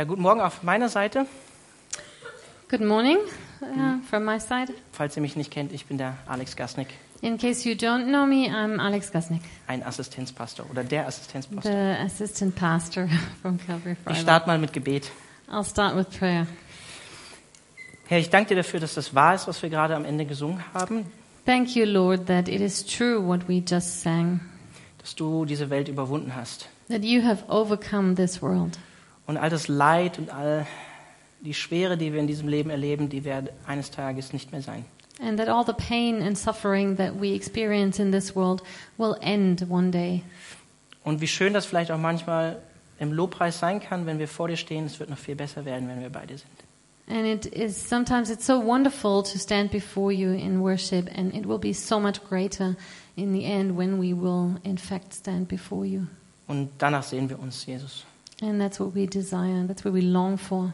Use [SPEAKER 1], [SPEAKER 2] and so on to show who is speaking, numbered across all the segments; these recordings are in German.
[SPEAKER 1] Ja, guten Morgen auf meiner Seite.
[SPEAKER 2] Good morning uh, from my side.
[SPEAKER 1] Falls ihr mich nicht kennt, ich bin der Alex Gasnick,
[SPEAKER 2] In case you don't know me, I'm Alex Gusnick,
[SPEAKER 1] ein Assistenzpastor oder der Assistenzpastor.
[SPEAKER 2] the assistant pastor from Calvary
[SPEAKER 1] Ich
[SPEAKER 2] Friday.
[SPEAKER 1] starte mal mit Gebet.
[SPEAKER 2] I'll start with prayer.
[SPEAKER 1] Herr, ich danke dir dafür, dass das wahr ist, was wir gerade am Ende gesungen haben,
[SPEAKER 2] Thank you, Lord, that it is true what we just sang,
[SPEAKER 1] dass du diese Welt überwunden hast.
[SPEAKER 2] that you have overcome this world.
[SPEAKER 1] Und all das Leid und all die Schwere, die wir in diesem Leben erleben, die werden eines Tages nicht mehr sein.
[SPEAKER 2] And that all the pain and suffering that we experience in this world will end one day.
[SPEAKER 1] Und wie schön das vielleicht auch manchmal im Lobpreis sein kann, wenn wir vor dir stehen. Es wird noch viel besser werden, wenn wir bei dir sind.
[SPEAKER 2] And it is sometimes it's so wonderful to stand before you in worship, and it will be so much greater in the end when we will, in fact, stand before you.
[SPEAKER 1] Und danach sehen wir uns, Jesus.
[SPEAKER 2] And that's what we desire, that's what we long for.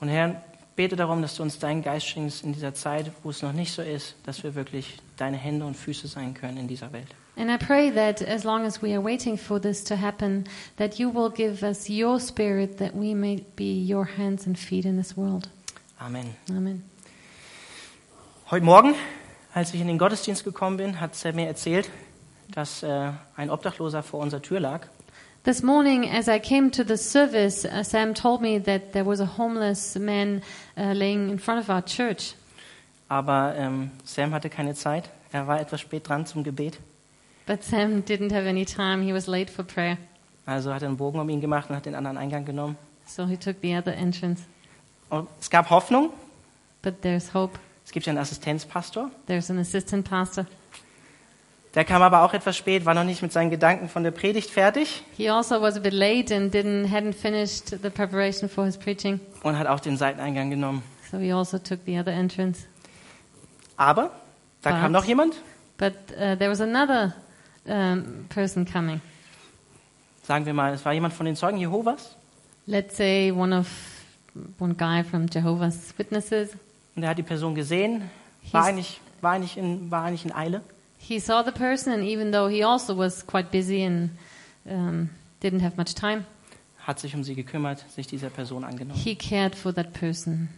[SPEAKER 1] Und Herr, bete darum, dass du uns deinen Geist schenkst in dieser Zeit, wo es noch nicht so ist, dass wir wirklich deine Hände und Füße sein können in dieser Welt.
[SPEAKER 2] And I pray that as long as we are waiting for this to happen, that you will give us your spirit that we may be your hands and feet in this world.
[SPEAKER 1] Amen.
[SPEAKER 2] Amen.
[SPEAKER 1] Heute Morgen, als ich in den Gottesdienst gekommen bin, hat Sam mir erzählt, dass äh, ein Obdachloser vor unserer Tür lag.
[SPEAKER 2] This morning, as I came to the service, uh, Sam told me that there was a homeless man uh, laying in front of our church.
[SPEAKER 1] Aber ähm, Sam hatte keine Zeit. Er war etwas spät dran zum Gebet.
[SPEAKER 2] But Sam didn't have any time. He was late for prayer.
[SPEAKER 1] Also hat er einen Bogen um ihn gemacht und hat den anderen Eingang genommen.
[SPEAKER 2] So he took the other entrance.
[SPEAKER 1] Und es gab Hoffnung.
[SPEAKER 2] But there's hope.
[SPEAKER 1] Es gibt ja einen Assistenzpastor.
[SPEAKER 2] There's an assistant pastor.
[SPEAKER 1] Der kam aber auch etwas spät, war noch nicht mit seinen Gedanken von der Predigt fertig
[SPEAKER 2] He also was a bit late and didn't hadn't finished the preparation for his preaching.
[SPEAKER 1] und hat auch den Seiteneingang genommen.
[SPEAKER 2] So he also took the other entrance.
[SPEAKER 1] Aber da
[SPEAKER 2] Was?
[SPEAKER 1] kam noch jemand,
[SPEAKER 2] But uh, there was another um, person coming.
[SPEAKER 1] sagen wir mal, es war jemand von den Zeugen Jehovas
[SPEAKER 2] Let's say one of one guy from Jehovah's Witnesses.
[SPEAKER 1] und er hat die Person gesehen, war
[SPEAKER 2] He's-
[SPEAKER 1] eigentlich, war eigentlich, in, war eigentlich in Eile
[SPEAKER 2] He saw the person, and even though he also was quite busy and um, didn't have much time,
[SPEAKER 1] hat sich um sie gekümmert, sich dieser Person angenommen.
[SPEAKER 2] he cared for that person.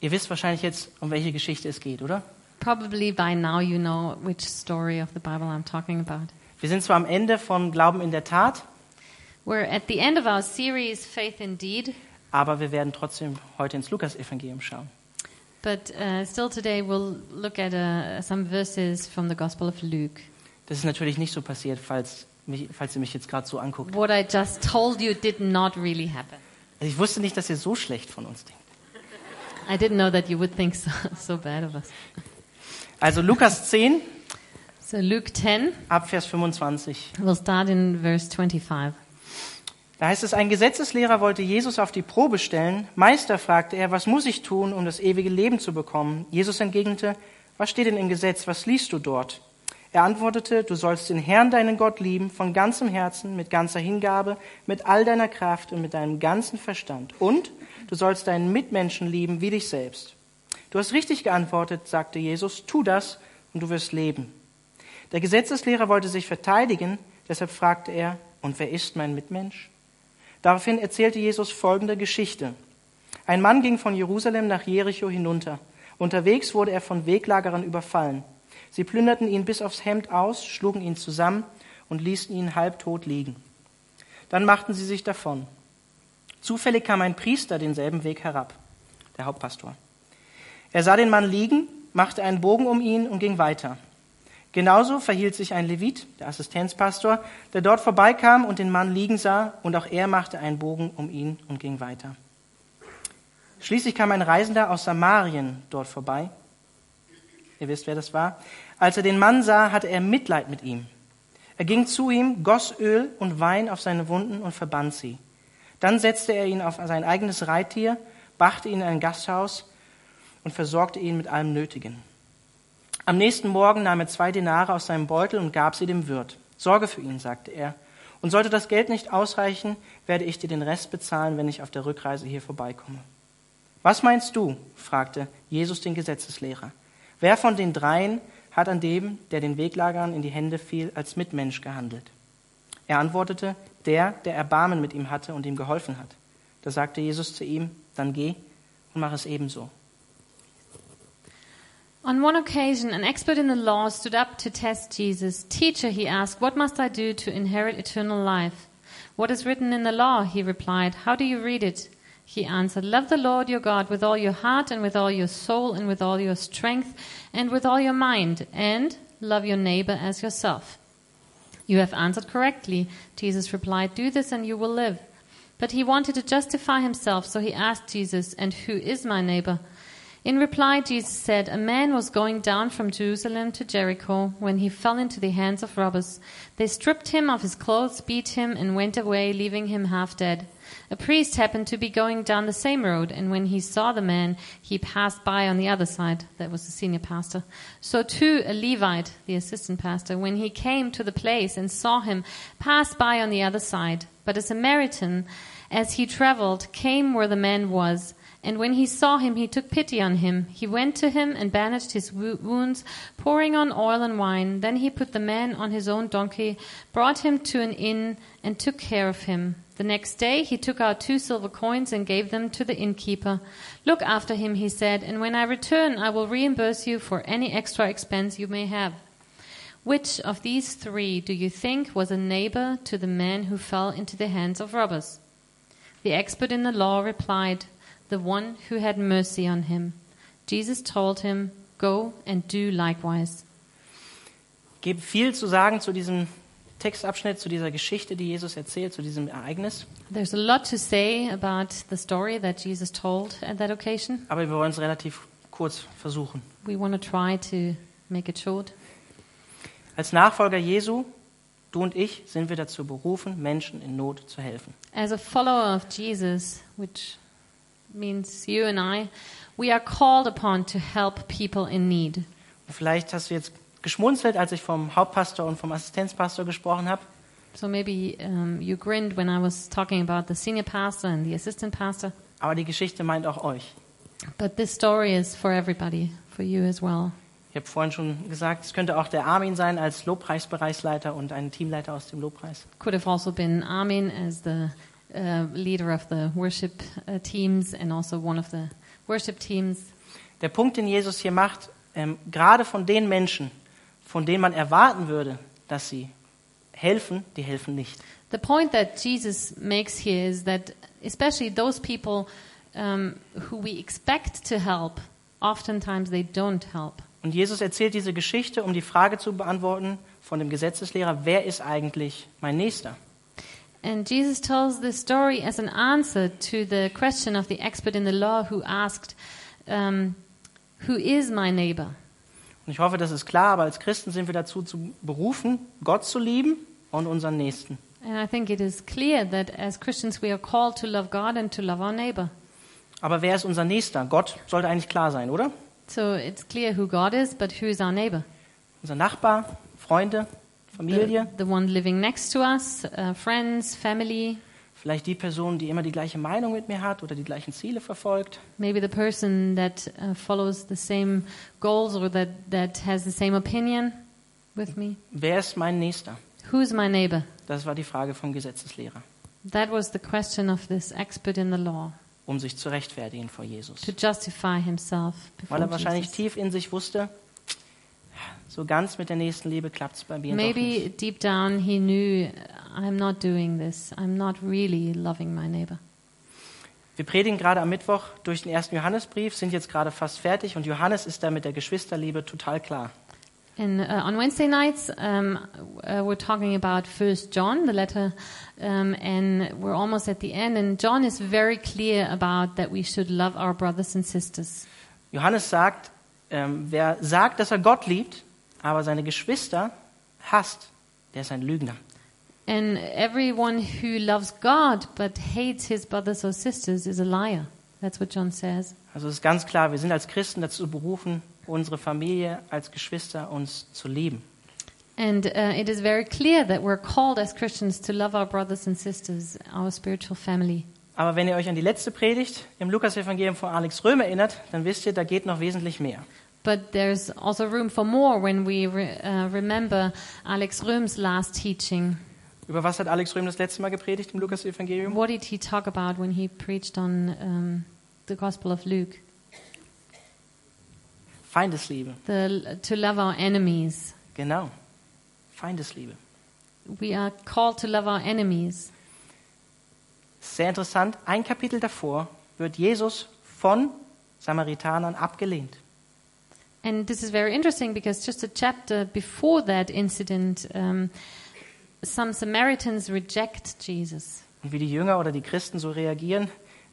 [SPEAKER 1] Ihr wisst wahrscheinlich jetzt, um welche Geschichte es geht, oder?
[SPEAKER 2] Probably by now you know which story of the Bible I'm talking about.
[SPEAKER 1] Wir sind zwar am Ende von Glauben in der Tat,
[SPEAKER 2] We're at the end of our series, Faith Indeed,
[SPEAKER 1] aber wir werden trotzdem heute ins Lukas-Evangelium schauen.
[SPEAKER 2] But uh, still today we'll look at uh, some verses from the Gospel of Luke.
[SPEAKER 1] Das ist natürlich nicht so passiert, falls, mich, falls ihr mich jetzt gerade so anguckt.
[SPEAKER 2] What I just told you did not really happen.
[SPEAKER 1] Also ich wusste nicht, dass ihr so schlecht von uns denkt.
[SPEAKER 2] I didn't know that you would think so, so bad of us.
[SPEAKER 1] Also Lukas 10,
[SPEAKER 2] So Luke 10,
[SPEAKER 1] ab Vers 25.
[SPEAKER 2] we'll start in verse 25.
[SPEAKER 1] Da heißt es, ein Gesetzeslehrer wollte Jesus auf die Probe stellen. Meister, fragte er, was muss ich tun, um das ewige Leben zu bekommen? Jesus entgegnete, was steht denn im Gesetz? Was liest du dort? Er antwortete, du sollst den Herrn, deinen Gott, lieben, von ganzem Herzen, mit ganzer Hingabe, mit all deiner Kraft und mit deinem ganzen Verstand. Und du sollst deinen Mitmenschen lieben wie dich selbst. Du hast richtig geantwortet, sagte Jesus, tu das und du wirst leben. Der Gesetzeslehrer wollte sich verteidigen, deshalb fragte er, und wer ist mein Mitmensch? Daraufhin erzählte Jesus folgende Geschichte. Ein Mann ging von Jerusalem nach Jericho hinunter. Unterwegs wurde er von Weglagerern überfallen. Sie plünderten ihn bis aufs Hemd aus, schlugen ihn zusammen und ließen ihn halbtot liegen. Dann machten sie sich davon. Zufällig kam ein Priester denselben Weg herab, der Hauptpastor. Er sah den Mann liegen, machte einen Bogen um ihn und ging weiter. Genauso verhielt sich ein Levit, der Assistenzpastor, der dort vorbeikam und den Mann liegen sah, und auch er machte einen Bogen um ihn und ging weiter. Schließlich kam ein Reisender aus Samarien dort vorbei. Ihr wisst, wer das war. Als er den Mann sah, hatte er Mitleid mit ihm. Er ging zu ihm, goss Öl und Wein auf seine Wunden und verband sie. Dann setzte er ihn auf sein eigenes Reittier, brachte ihn in ein Gasthaus und versorgte ihn mit allem Nötigen. Am nächsten Morgen nahm er zwei Denare aus seinem Beutel und gab sie dem Wirt. Sorge für ihn, sagte er. Und sollte das Geld nicht ausreichen, werde ich dir den Rest bezahlen, wenn ich auf der Rückreise hier vorbeikomme. Was meinst du? fragte Jesus den Gesetzeslehrer. Wer von den dreien hat an dem, der den Weglagern in die Hände fiel, als Mitmensch gehandelt? Er antwortete, der, der Erbarmen mit ihm hatte und ihm geholfen hat. Da sagte Jesus zu ihm, dann geh und mach es ebenso.
[SPEAKER 2] On one occasion, an expert in the law stood up to test Jesus. Teacher, he asked, what must I do to inherit eternal life? What is written in the law? He replied, How do you read it? He answered, Love the Lord your God with all your heart and with all your soul and with all your strength and with all your mind, and love your neighbor as yourself. You have answered correctly, Jesus replied. Do this and you will live. But he wanted to justify himself, so he asked Jesus, And who is my neighbor? In reply, Jesus said, A man was going down from Jerusalem to Jericho when he fell into the hands of robbers. They stripped him of his clothes, beat him, and went away, leaving him half dead. A priest happened to be going down the same road, and when he saw the man, he passed by on the other side. That was the senior pastor. So too a Levite, the assistant pastor, when he came to the place and saw him, passed by on the other side. But a Samaritan, as he traveled, came where the man was. And when he saw him, he took pity on him. He went to him and bandaged his wounds, pouring on oil and wine. Then he put the man on his own donkey, brought him to an inn, and took care of him. The next day he took out two silver coins and gave them to the innkeeper. Look after him, he said, and when I return, I will reimburse you for any extra expense you may have. Which of these three do you think was a neighbor to the man who fell into the hands of robbers? The expert in the law replied, The one who had mercy on him. Jesus told him, Go and do likewise.
[SPEAKER 1] Gibt viel zu sagen zu diesem Textabschnitt, zu dieser Geschichte, die Jesus erzählt, zu diesem Ereignis.
[SPEAKER 2] There's a lot to say about the story that Jesus told at that occasion.
[SPEAKER 1] Aber wir wollen es relativ kurz versuchen.
[SPEAKER 2] We want to try to make it short.
[SPEAKER 1] Als Nachfolger Jesu, du und ich, sind wir dazu berufen, Menschen in Not zu helfen.
[SPEAKER 2] As a follower of Jesus, which means you and I, we are called upon to help people in need.
[SPEAKER 1] Vielleicht hast du jetzt geschmunzelt, als ich vom Hauptpastor und vom Assistenzpastor gesprochen habe.
[SPEAKER 2] So maybe um, you grinned when I was talking about the senior pastor and the assistant pastor.
[SPEAKER 1] Aber die Geschichte meint auch euch.
[SPEAKER 2] But this story is for everybody, for you as well.
[SPEAKER 1] Ich habe vorhin schon gesagt, es könnte auch der Armin sein als Lobpreisbereichsleiter und ein Teamleiter aus dem Lobpreis.
[SPEAKER 2] Could have also been Armin as the uh, leader of the worship uh, teams and also one of the worship teams.
[SPEAKER 1] Der Punkt, den Jesus hier macht, ähm, gerade von den Menschen, von denen man erwarten würde, dass sie helfen, die helfen nicht.
[SPEAKER 2] The point that Jesus makes here is that, especially those people um, who we expect to help, oftentimes they don't help.
[SPEAKER 1] Und Jesus erzählt diese Geschichte, um die Frage zu beantworten von dem Gesetzeslehrer, wer ist eigentlich mein Nächster?
[SPEAKER 2] And Jesus tells this story as an answer to the question of the expert in the law who asked, um, Who is my neighbor?
[SPEAKER 1] Und ich hoffe, das ist klar, aber als Christen sind wir dazu zu berufen, Gott zu lieben und unseren Nächsten.
[SPEAKER 2] And I think it is clear that as Christians we are called to love God and to love our neighbor.
[SPEAKER 1] Aber wer ist unser Nächster? Gott sollte eigentlich klar sein, oder?
[SPEAKER 2] So it's clear who God is, but who is our neighbor?
[SPEAKER 1] Unser Nachbar, Freunde, Familie,
[SPEAKER 2] The, the one living next to us, uh, friends, family,
[SPEAKER 1] vielleicht die Person, die immer die gleiche Meinung mit mir hat oder die gleichen Ziele verfolgt.
[SPEAKER 2] maybe the person that uh, follows the same goals or that, that has the same opinion with me.
[SPEAKER 1] Wer ist mein Nächster?
[SPEAKER 2] Who's my neighbor?
[SPEAKER 1] Das war die Frage vom Gesetzeslehrer,
[SPEAKER 2] That was the question of this expert in the law,
[SPEAKER 1] um sich zu rechtfertigen vor Jesus.
[SPEAKER 2] to justify himself
[SPEAKER 1] Weil
[SPEAKER 2] before
[SPEAKER 1] er wahrscheinlich
[SPEAKER 2] Jesus.
[SPEAKER 1] tief in sich wusste, so ganz mit der Nächstenliebe klappt es bei mir
[SPEAKER 2] Maybe
[SPEAKER 1] nicht.
[SPEAKER 2] deep down he knew, I'm not doing this. I'm not really loving my neighbor.
[SPEAKER 1] Wir predigen gerade am Mittwoch durch den ersten Johannesbrief, sind jetzt gerade fast fertig und Johannes ist da mit der Geschwisterliebe total klar.
[SPEAKER 2] And uh, on Wednesday nights, um, uh, we're talking about First John, the letter, um, and we're almost at the end. And John is very clear about that we should love our brothers and sisters.
[SPEAKER 1] Johannes sagt, ähm, wer sagt, dass er Gott liebt, aber seine Geschwister hasst, der ist ein Lügner.
[SPEAKER 2] And everyone who loves God but hates his brothers or sisters is a liar. That's what John says.
[SPEAKER 1] Also es ist ganz klar, wir sind als Christen dazu berufen, unsere Familie als Geschwister uns zu lieben.
[SPEAKER 2] And uh, it is very clear that we're called as Christians to love our brothers and sisters, our spiritual family.
[SPEAKER 1] Aber wenn ihr euch an die letzte Predigt im Lukas-Evangelium von Alex Röhm erinnert, dann wisst ihr, da geht noch wesentlich mehr.
[SPEAKER 2] But there's also room for more when we re, uh, remember Alex Röhm's last teaching.
[SPEAKER 1] Über was hat Alex Röhm das letzte Mal gepredigt im Lukas-Evangelium?
[SPEAKER 2] What did he talk about when he preached on um, the Gospel of Luke?
[SPEAKER 1] Feindesliebe.
[SPEAKER 2] The, to love our enemies.
[SPEAKER 1] Genau. Feindesliebe.
[SPEAKER 2] We are called to love our enemies.
[SPEAKER 1] Sehr interessant. Ein Kapitel davor wird Jesus von Samaritanern abgelehnt.
[SPEAKER 2] And this is very interesting because just a chapter before that incident, um, some Samaritans reject Jesus.
[SPEAKER 1] Und wie die Jünger oder die Christen so reagieren,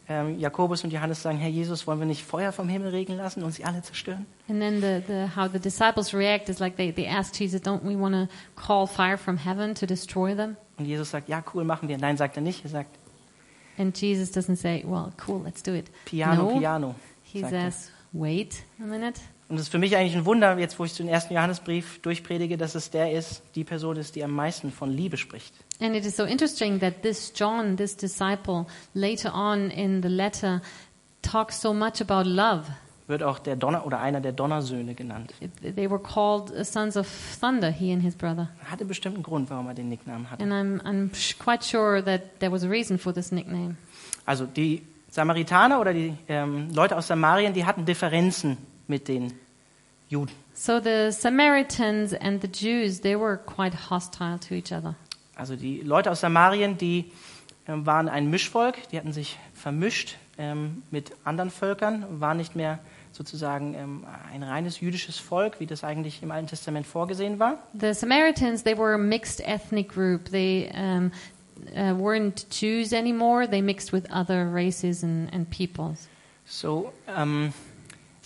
[SPEAKER 1] ähm, Jakobus und Johannes sagen, Herr Jesus, wollen wir nicht Feuer vom Himmel regnen lassen und sie alle zerstören?
[SPEAKER 2] And then the, the, how the disciples react is like they, they ask Jesus, don't we want to call fire from heaven to destroy them?
[SPEAKER 1] Und Jesus sagt, ja, cool, machen wir. Nein, sagt er nicht. Er sagt,
[SPEAKER 2] And Jesus doesn't say, well, cool, let's do it.
[SPEAKER 1] Piano,
[SPEAKER 2] no,
[SPEAKER 1] Piano.
[SPEAKER 2] he
[SPEAKER 1] er.
[SPEAKER 2] says, wait a minute.
[SPEAKER 1] Und es ist für mich eigentlich ein Wunder, jetzt wo ich den ersten Johannesbrief durchpredige, dass es der ist, die Person ist, die am meisten von Liebe spricht.
[SPEAKER 2] And it is so interesting that this John, this disciple, later on in the letter, talks so much about love.
[SPEAKER 1] Wird auch der Donner oder einer der Donnersöhne genannt.
[SPEAKER 2] They were called uh, sons of thunder, he and his brother.
[SPEAKER 1] Hatte bestimmt einen Grund, warum er den Nicknamen hatte.
[SPEAKER 2] And I'm, I'm quite sure that there was a reason for this nickname.
[SPEAKER 1] Also die Samaritaner oder die ähm, Leute aus Samarien, die hatten Differenzen mit den Juden.
[SPEAKER 2] So the Samaritans and the Jews, they were quite hostile to each other.
[SPEAKER 1] Also die Leute aus Samarien, die ähm, waren ein Mischvolk, die hatten sich vermischt ähm, mit anderen Völkern, waren nicht mehr sozusagen ähm, ein reines jüdisches Volk, wie das eigentlich im Alten Testament vorgesehen war.
[SPEAKER 2] The Samaritans, they were a mixed ethnic group. They um, uh, weren't Jews anymore. They mixed with other races and, and peoples.
[SPEAKER 1] So, ähm, es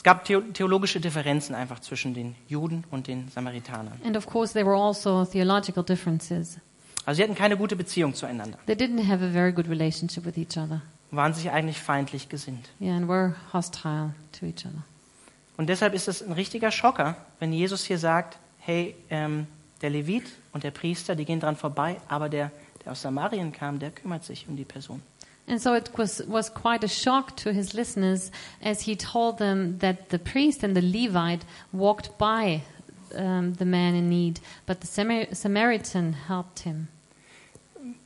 [SPEAKER 1] gab theo theologische Differenzen einfach zwischen den Juden und den Samaritanern.
[SPEAKER 2] And of course, there were also theological differences.
[SPEAKER 1] Also sie hatten keine gute Beziehung zueinander,
[SPEAKER 2] They didn't have a very good relationship with each other.
[SPEAKER 1] waren sich eigentlich feindlich gesinnt.
[SPEAKER 2] Yeah, and were hostile to each other.
[SPEAKER 1] Und deshalb ist es ein richtiger Schocker, wenn Jesus hier sagt, hey, ähm, der Levit und der Priester, die gehen dran vorbei, aber der, der aus Samarien kam, der kümmert sich um die Person.
[SPEAKER 2] And so it was, was quite a shock to his listeners as he told them that the priest and the Levite walked by um, the man in need, but the Samar- Samaritan helped him.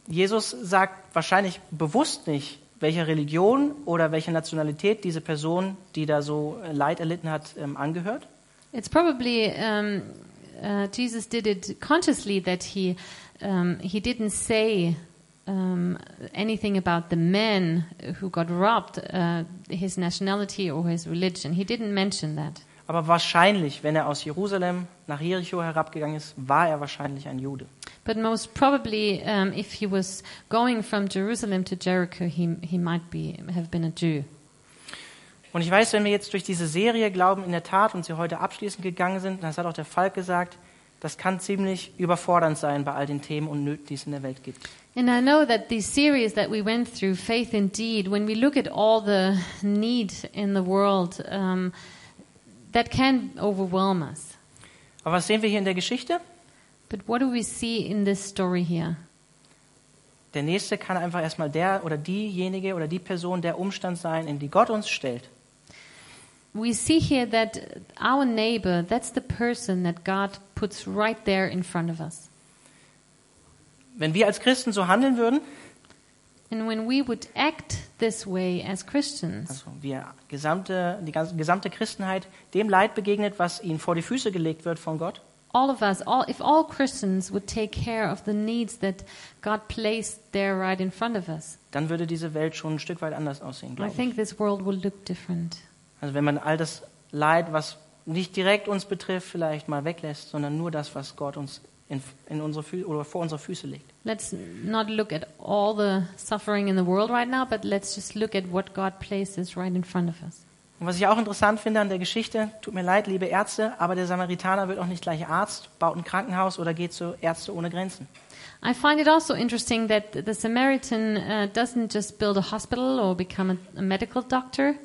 [SPEAKER 1] Jesus sagt wahrscheinlich bewusst nicht, welcher Religion oder welcher Nationalität diese Person, die da so äh, Leid erlitten hat, ähm, angehört.
[SPEAKER 2] It's probably um, uh, Jesus did it consciously that he um, he didn't say um, anything about the men who got robbed, uh, his nationality or his religion. He didn't mention that.
[SPEAKER 1] Aber wahrscheinlich, wenn er aus Jerusalem nach Jericho herabgegangen ist, war er wahrscheinlich ein Jude.
[SPEAKER 2] But most probably, um, if he was going from Jerusalem to Jericho, he he might be have been a Jew.
[SPEAKER 1] Und ich weiß, wenn wir jetzt durch diese Serie Glauben in der Tat und sie heute abschließend gegangen sind, das hat auch der Falk gesagt, das kann ziemlich überfordernd sein bei all den Themen und Nöten, die es in der Welt gibt.
[SPEAKER 2] And I know that the series that we went through, Faith Indeed, when we look at all the need in the world, um, that can overwhelm us.
[SPEAKER 1] Aber was sehen wir hier in der Geschichte?
[SPEAKER 2] But what do we see in this story here?
[SPEAKER 1] Der Nächste kann einfach erstmal der oder diejenige oder die Person, der Umstand sein, in die Gott uns stellt.
[SPEAKER 2] We see here that our neighbor, that's the person that God puts right there in front of us.
[SPEAKER 1] Wenn wir als Christen so handeln würden,
[SPEAKER 2] And when we would act this way as Christians,
[SPEAKER 1] also wir gesamte, die ganze, gesamte Christenheit dem Leid begegnet, was ihnen vor die Füße gelegt wird von Gott,
[SPEAKER 2] all of us, all, if all Christians would take care of the needs that God placed there right in front of us,
[SPEAKER 1] dann würde diese Welt schon ein Stück weit anders aussehen,
[SPEAKER 2] I
[SPEAKER 1] glaube ich.
[SPEAKER 2] think this world will look different.
[SPEAKER 1] Also wenn man all das Leid, was nicht direkt uns betrifft, vielleicht mal weglässt, sondern nur das, was Gott uns in, in unsere Fü oder vor unsere Füße legt.
[SPEAKER 2] Let's not look at all the suffering in the world right now, but let's just look at what God places right in front of us.
[SPEAKER 1] Und was ich auch interessant finde an der Geschichte, tut mir leid, liebe Ärzte, aber der Samaritaner wird auch nicht gleich Arzt, baut ein Krankenhaus oder geht zu Ärzte ohne Grenzen.
[SPEAKER 2] I find it also interesting that the Samaritan uh, doesn't just build a hospital or become a, a medical doctor.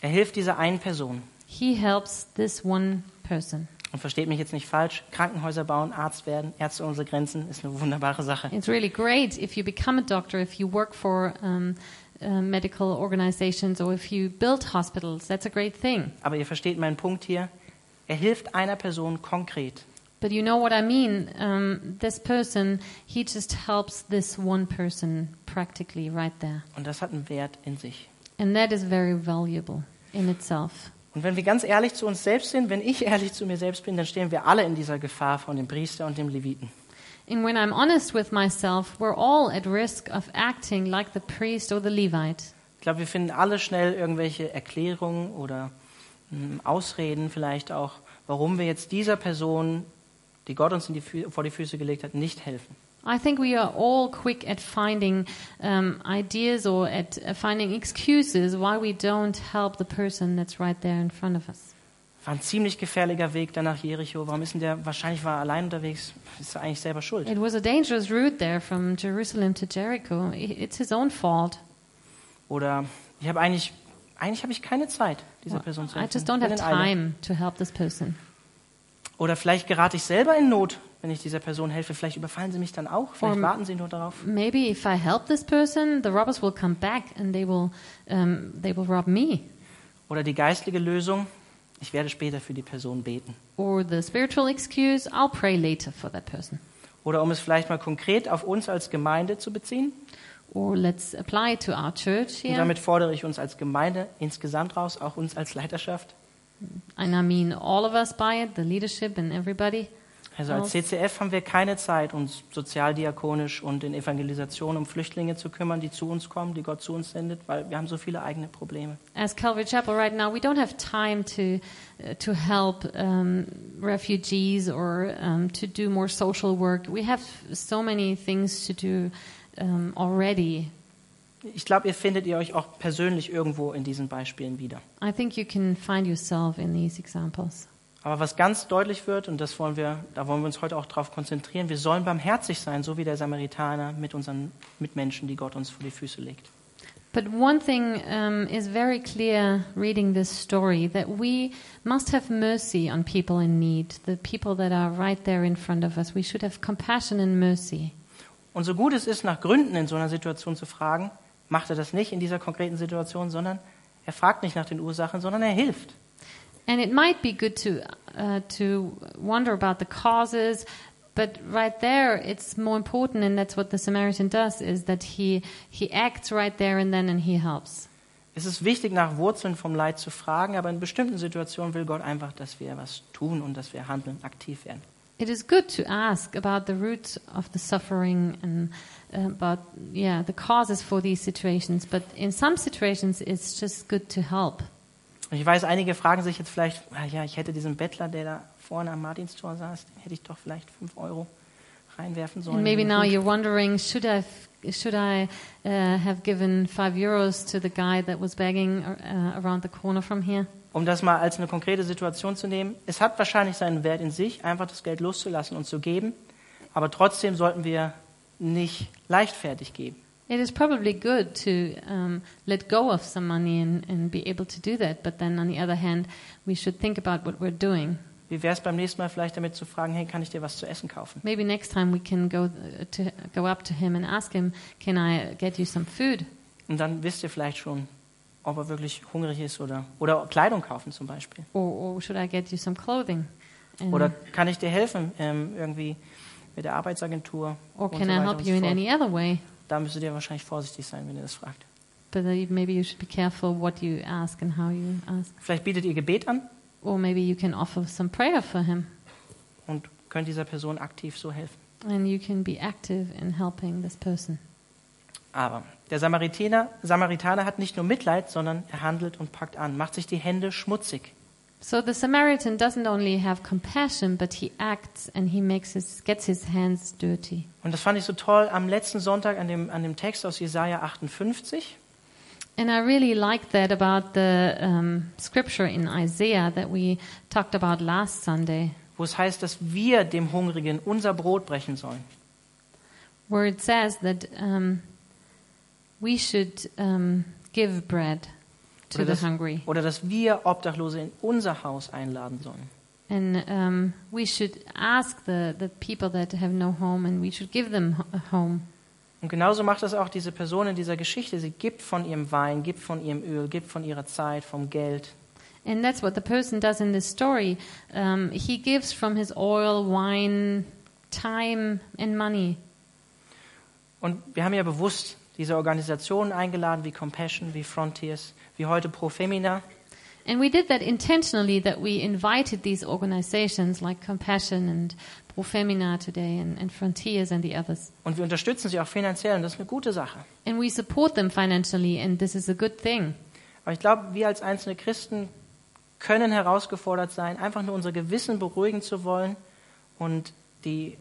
[SPEAKER 1] Er hilft dieser einen Person.
[SPEAKER 2] He helps this one person.
[SPEAKER 1] Und versteht mich jetzt nicht falsch, Krankenhäuser bauen, Arzt werden, Ärzte ohne Grenzen ist eine wunderbare Sache.
[SPEAKER 2] It's really great if you become a doctor, if you work for um, uh, medical organizations, or if you build hospitals. That's a great thing.
[SPEAKER 1] Aber ihr versteht meinen Punkt hier. Er hilft einer Person konkret.
[SPEAKER 2] But you know what I mean? Um, this person, he just helps this one person practically right there.
[SPEAKER 1] Und das hat einen Wert in sich.
[SPEAKER 2] And that is very valuable in itself.
[SPEAKER 1] Und wenn wir ganz ehrlich zu uns selbst sind, wenn ich ehrlich zu mir selbst bin, dann stehen wir alle in dieser Gefahr von dem Priester und dem Leviten.
[SPEAKER 2] And when I'm honest with myself, we're all at risk of acting like the priest or the Levite.
[SPEAKER 1] Ich glaube, wir finden alle schnell irgendwelche Erklärungen oder mh, Ausreden vielleicht auch, warum wir jetzt dieser Person, die Gott uns die vor die Füße gelegt hat, nicht helfen.
[SPEAKER 2] I think we are all quick at finding um, ideas or at uh, finding excuses why we don't help the person that's right there in front of us.
[SPEAKER 1] War ein ziemlich gefährlicher Weg dann nach Jericho. Warum ist denn der? Wahrscheinlich war er allein unterwegs. Ist er eigentlich selber schuld.
[SPEAKER 2] It was a dangerous route there from Jerusalem to Jericho. I- It's his own fault.
[SPEAKER 1] Oder ich habe eigentlich, eigentlich habe ich keine Zeit, dieser
[SPEAKER 2] Well,
[SPEAKER 1] Person zu
[SPEAKER 2] I
[SPEAKER 1] helfen.
[SPEAKER 2] just don't have time to help this person.
[SPEAKER 1] Oder vielleicht gerate ich selber in Not, wenn ich dieser Person helfe. Vielleicht überfallen sie mich dann auch. Vielleicht
[SPEAKER 2] Or-
[SPEAKER 1] warten sie nur darauf.
[SPEAKER 2] Maybe if I help this person, the robbers will come back and they will um, they will rob me.
[SPEAKER 1] Oder die geistliche Lösung, ich werde später für die Person beten.
[SPEAKER 2] Or the spiritual excuse, I'll pray later for that person.
[SPEAKER 1] Oder um es vielleicht mal konkret auf uns als Gemeinde zu beziehen.
[SPEAKER 2] Or let's apply to our church
[SPEAKER 1] Und
[SPEAKER 2] here.
[SPEAKER 1] damit fordere ich uns als Gemeinde insgesamt raus, auch uns als Leiterschaft.
[SPEAKER 2] And I mean all of us by it, the leadership and everybody.
[SPEAKER 1] Also als CCF haben wir keine Zeit, uns sozialdiakonisch und in Evangelisation um Flüchtlinge zu kümmern, die zu uns kommen, die Gott zu uns sendet, weil wir haben so viele eigene Probleme.
[SPEAKER 2] As Calvary Chapel right now, we don't have time to uh, to help um, refugees or um, to do more social work. We have so many things to do um, already.
[SPEAKER 1] Ich glaube, ihr findet ihr euch auch persönlich irgendwo in diesen Beispielen wieder.
[SPEAKER 2] I think you can find yourself in these examples.
[SPEAKER 1] Aber was ganz deutlich wird, und das wollen wir, da wollen wir uns heute auch darauf konzentrieren, wir sollen barmherzig sein, so wie der Samaritaner mit unseren Mitmenschen, die Gott uns vor die Füße legt.
[SPEAKER 2] But one thing um, is very clear reading this story that we must have mercy on people in need, the people that are right there in front of us. We should have compassion and mercy.
[SPEAKER 1] Und so gut es ist, nach Gründen in so einer Situation zu fragen, macht er das nicht in dieser konkreten Situation, sondern er fragt nicht nach den Ursachen, sondern er hilft.
[SPEAKER 2] And it might be good to uh, to wonder about the causes, but right there, it's more important, and that's what the Samaritan does: is that he he acts right there and then, and he helps.
[SPEAKER 1] Es ist wichtig, nach Wurzeln vom Leid zu fragen, aber in bestimmten Situationen will Gott einfach, dass wir was tun und dass wir handeln, aktiv werden.
[SPEAKER 2] It is good to ask about the roots of the suffering and uh, about yeah the causes for these situations, but in some situations, it's just good to help.
[SPEAKER 1] Und ich weiß, einige fragen sich jetzt vielleicht, ah ja, ich hätte diesen Bettler, der da vorne am Martinstor saß, den hätte ich doch vielleicht fünf Euro reinwerfen sollen.
[SPEAKER 2] And maybe now you're wondering, should I should I uh, have given five euros to the guy that was begging uh, around the corner from here?
[SPEAKER 1] Um das mal als eine konkrete Situation zu nehmen, es hat wahrscheinlich seinen Wert in sich, einfach das Geld loszulassen und zu geben, aber trotzdem sollten wir nicht leichtfertig geben.
[SPEAKER 2] It is probably good to um, let go of some money and, and be able to do that, but then on the other hand, we should think about what we're doing.
[SPEAKER 1] Wie wäre es beim nächsten Mal vielleicht damit zu fragen, hey, kann ich dir was zu essen kaufen?
[SPEAKER 2] Maybe next time we can go uh, to go up to him and ask him, "Can I get you some food?"
[SPEAKER 1] Und dann wisst ihr vielleicht schon, ob er wirklich hungrig ist oder, oder Kleidung kaufen zum Beispiel.
[SPEAKER 2] Or, or should I get you some clothing? And-
[SPEAKER 1] Oder kann ich dir helfen, ähm, irgendwie mit der Arbeitsagentur?
[SPEAKER 2] or can
[SPEAKER 1] so
[SPEAKER 2] I help you in
[SPEAKER 1] fort.
[SPEAKER 2] any other way?
[SPEAKER 1] Da müsstet ihr wahrscheinlich vorsichtig sein, wenn ihr das fragt.
[SPEAKER 2] But maybe you should be careful what you ask and how you ask.
[SPEAKER 1] Vielleicht bietet ihr Gebet an
[SPEAKER 2] Or maybe you can offer some prayer for him,
[SPEAKER 1] und könnt dieser Person aktiv so helfen.
[SPEAKER 2] and you can be active in helping this person.
[SPEAKER 1] Aber der Samaritaner, Samaritaner hat nicht nur Mitleid, sondern er handelt und packt an, macht sich die Hände schmutzig.
[SPEAKER 2] So the Samaritan doesn't only have compassion, but he acts and he makes his gets his hands dirty.
[SPEAKER 1] Und das fand ich so toll am letzten Sonntag an dem, an dem Text aus Jesaja 58.
[SPEAKER 2] And I really like that about the um, scripture in Isaiah that we talked about last Sunday,
[SPEAKER 1] wo es heißt, dass wir dem Hungrigen unser Brot brechen sollen.
[SPEAKER 2] where it says that um, we should um, give bread to
[SPEAKER 1] Oder
[SPEAKER 2] the
[SPEAKER 1] dass,
[SPEAKER 2] hungry,
[SPEAKER 1] oder dass wir Obdachlose in unser Haus einladen sollen.
[SPEAKER 2] and um, we should ask the, the people that have no home, and we should give them a home.
[SPEAKER 1] Und genauso macht das auch diese Person in dieser Geschichte. Sie gibt von ihrem Wein, gibt von ihrem Öl, gibt von ihrer Zeit, vom Geld.
[SPEAKER 2] And that's what the person does in this story. Um, he gives from his oil, wine, time, and money.
[SPEAKER 1] Und wir haben ja bewusst diese Organisationen eingeladen, wie Compassion, wie Frontiers, wie heute Pro Femina.
[SPEAKER 2] And we did that intentionally, that we invited these organizations like Compassion and Profemina today and, and Frontiers and the others.
[SPEAKER 1] Und wir unterstützen sie auch finanziell und das ist eine gute Sache.
[SPEAKER 2] And we support them financially, and this is a good thing.
[SPEAKER 1] Aber ich glaube, wir als einzelne Christen können herausgefordert sein, einfach nur unser Gewissen beruhigen zu wollen und die,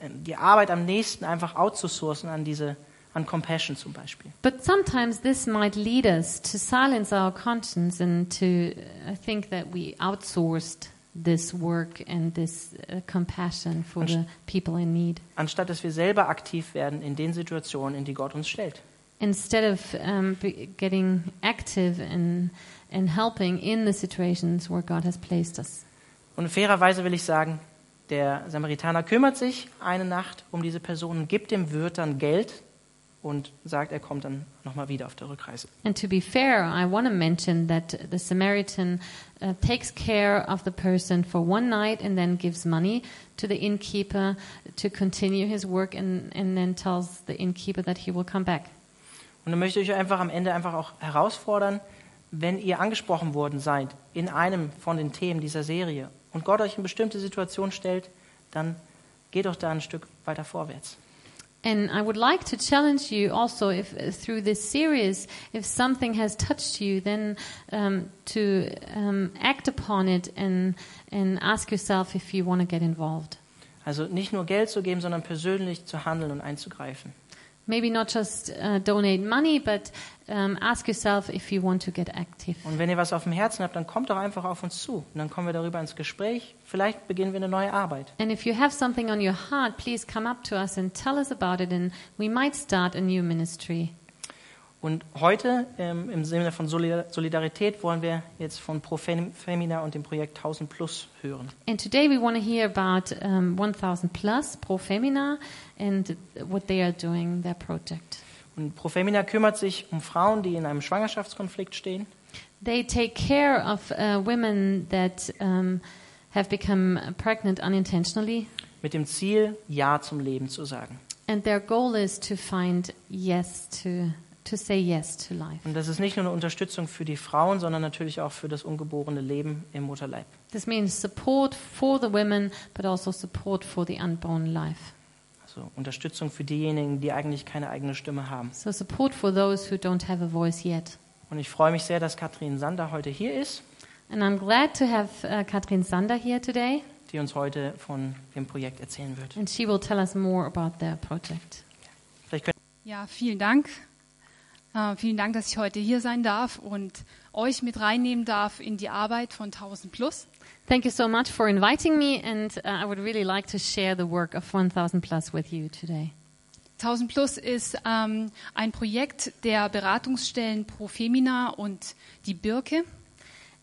[SPEAKER 1] die Arbeit am nächsten einfach outzusourcen an diese an Compassion zum Beispiel.
[SPEAKER 2] But sometimes this might lead us to silence our conscience and to uh, think that we outsourced this work and this uh, compassion for the people in need.
[SPEAKER 1] Anstatt dass wir selber aktiv werden in den Situationen, in die Gott uns stellt.
[SPEAKER 2] Instead of um, getting active and, and helping in the situations where God has placed us.
[SPEAKER 1] Und fairerweise will ich sagen, der Samaritaner kümmert sich eine Nacht um diese Person, gibt dem Wirt dann Geld und sagt, er kommt dann nochmal wieder auf der Rückreise.
[SPEAKER 2] And to be fair, I want to mention that the Samaritan uh, takes care of the person for one night and then gives money to the innkeeper to continue his work and, and then tells the innkeeper that he will come back.
[SPEAKER 1] Und dann möchte ich euch einfach am Ende einfach auch herausfordern, wenn ihr angesprochen worden seid in einem von den Themen dieser Serie und Gott euch in bestimmte Situationen stellt, dann geht doch da ein Stück weiter vorwärts.
[SPEAKER 2] And I would like to challenge you also, if through this series, if something has touched you, then um, to um, act upon it and and ask yourself if you want to get involved.
[SPEAKER 1] Also nicht nur Geld zu geben, sondern persönlich zu handeln und einzugreifen.
[SPEAKER 2] Maybe not just uh, donate money, but um, ask yourself if you want to get active.
[SPEAKER 1] Und wenn ihr was auf dem Herzen habt, dann kommt doch einfach auf uns zu. Und dann kommen wir darüber ins Gespräch. Vielleicht beginnen wir eine neue Arbeit.
[SPEAKER 2] And if you have something on your heart, please come up to us and tell us about it, and we might start a new ministry.
[SPEAKER 1] Und heute ähm, im Sinne von Solidar- Solidarität wollen wir jetzt von Pro Fem- Femina und dem Projekt 1000 Plus hören.
[SPEAKER 2] And today we want to hear about um, 1000 Plus Pro Femina and what they are doing, their project.
[SPEAKER 1] Und Pro Femina kümmert sich um Frauen, die in einem Schwangerschaftskonflikt stehen.
[SPEAKER 2] They take care of uh, women that um, have become pregnant unintentionally,
[SPEAKER 1] mit dem Ziel, Ja zum Leben zu sagen.
[SPEAKER 2] and their goal is to find yes to to say yes to life.
[SPEAKER 1] Und das ist nicht nur eine Unterstützung für die Frauen, sondern natürlich auch für das ungeborene Leben im Mutterleib.
[SPEAKER 2] This means support for the women, but also support for the unborn life.
[SPEAKER 1] Also Unterstützung für diejenigen, die eigentlich keine eigene Stimme haben.
[SPEAKER 2] So support for those who don't have a voice yet.
[SPEAKER 1] Und ich freue mich sehr, dass Katrin Sander heute hier ist,
[SPEAKER 2] And I'm glad to have uh, Katrin Sander here today,
[SPEAKER 1] die uns heute von dem Projekt erzählen wird.
[SPEAKER 2] and she will tell us more about their project.
[SPEAKER 3] Ja, vielen Dank. Äh, vielen Dank, dass ich heute hier sein darf und euch mit reinnehmen darf in die Arbeit von 1000 Plus.
[SPEAKER 2] Thank you so much for inviting me, and uh, I would really like to share the work of 1000 Plus with you today.
[SPEAKER 3] 1000 Plus ist ähm, ein Projekt der Beratungsstellen Pro Femina und die Birke.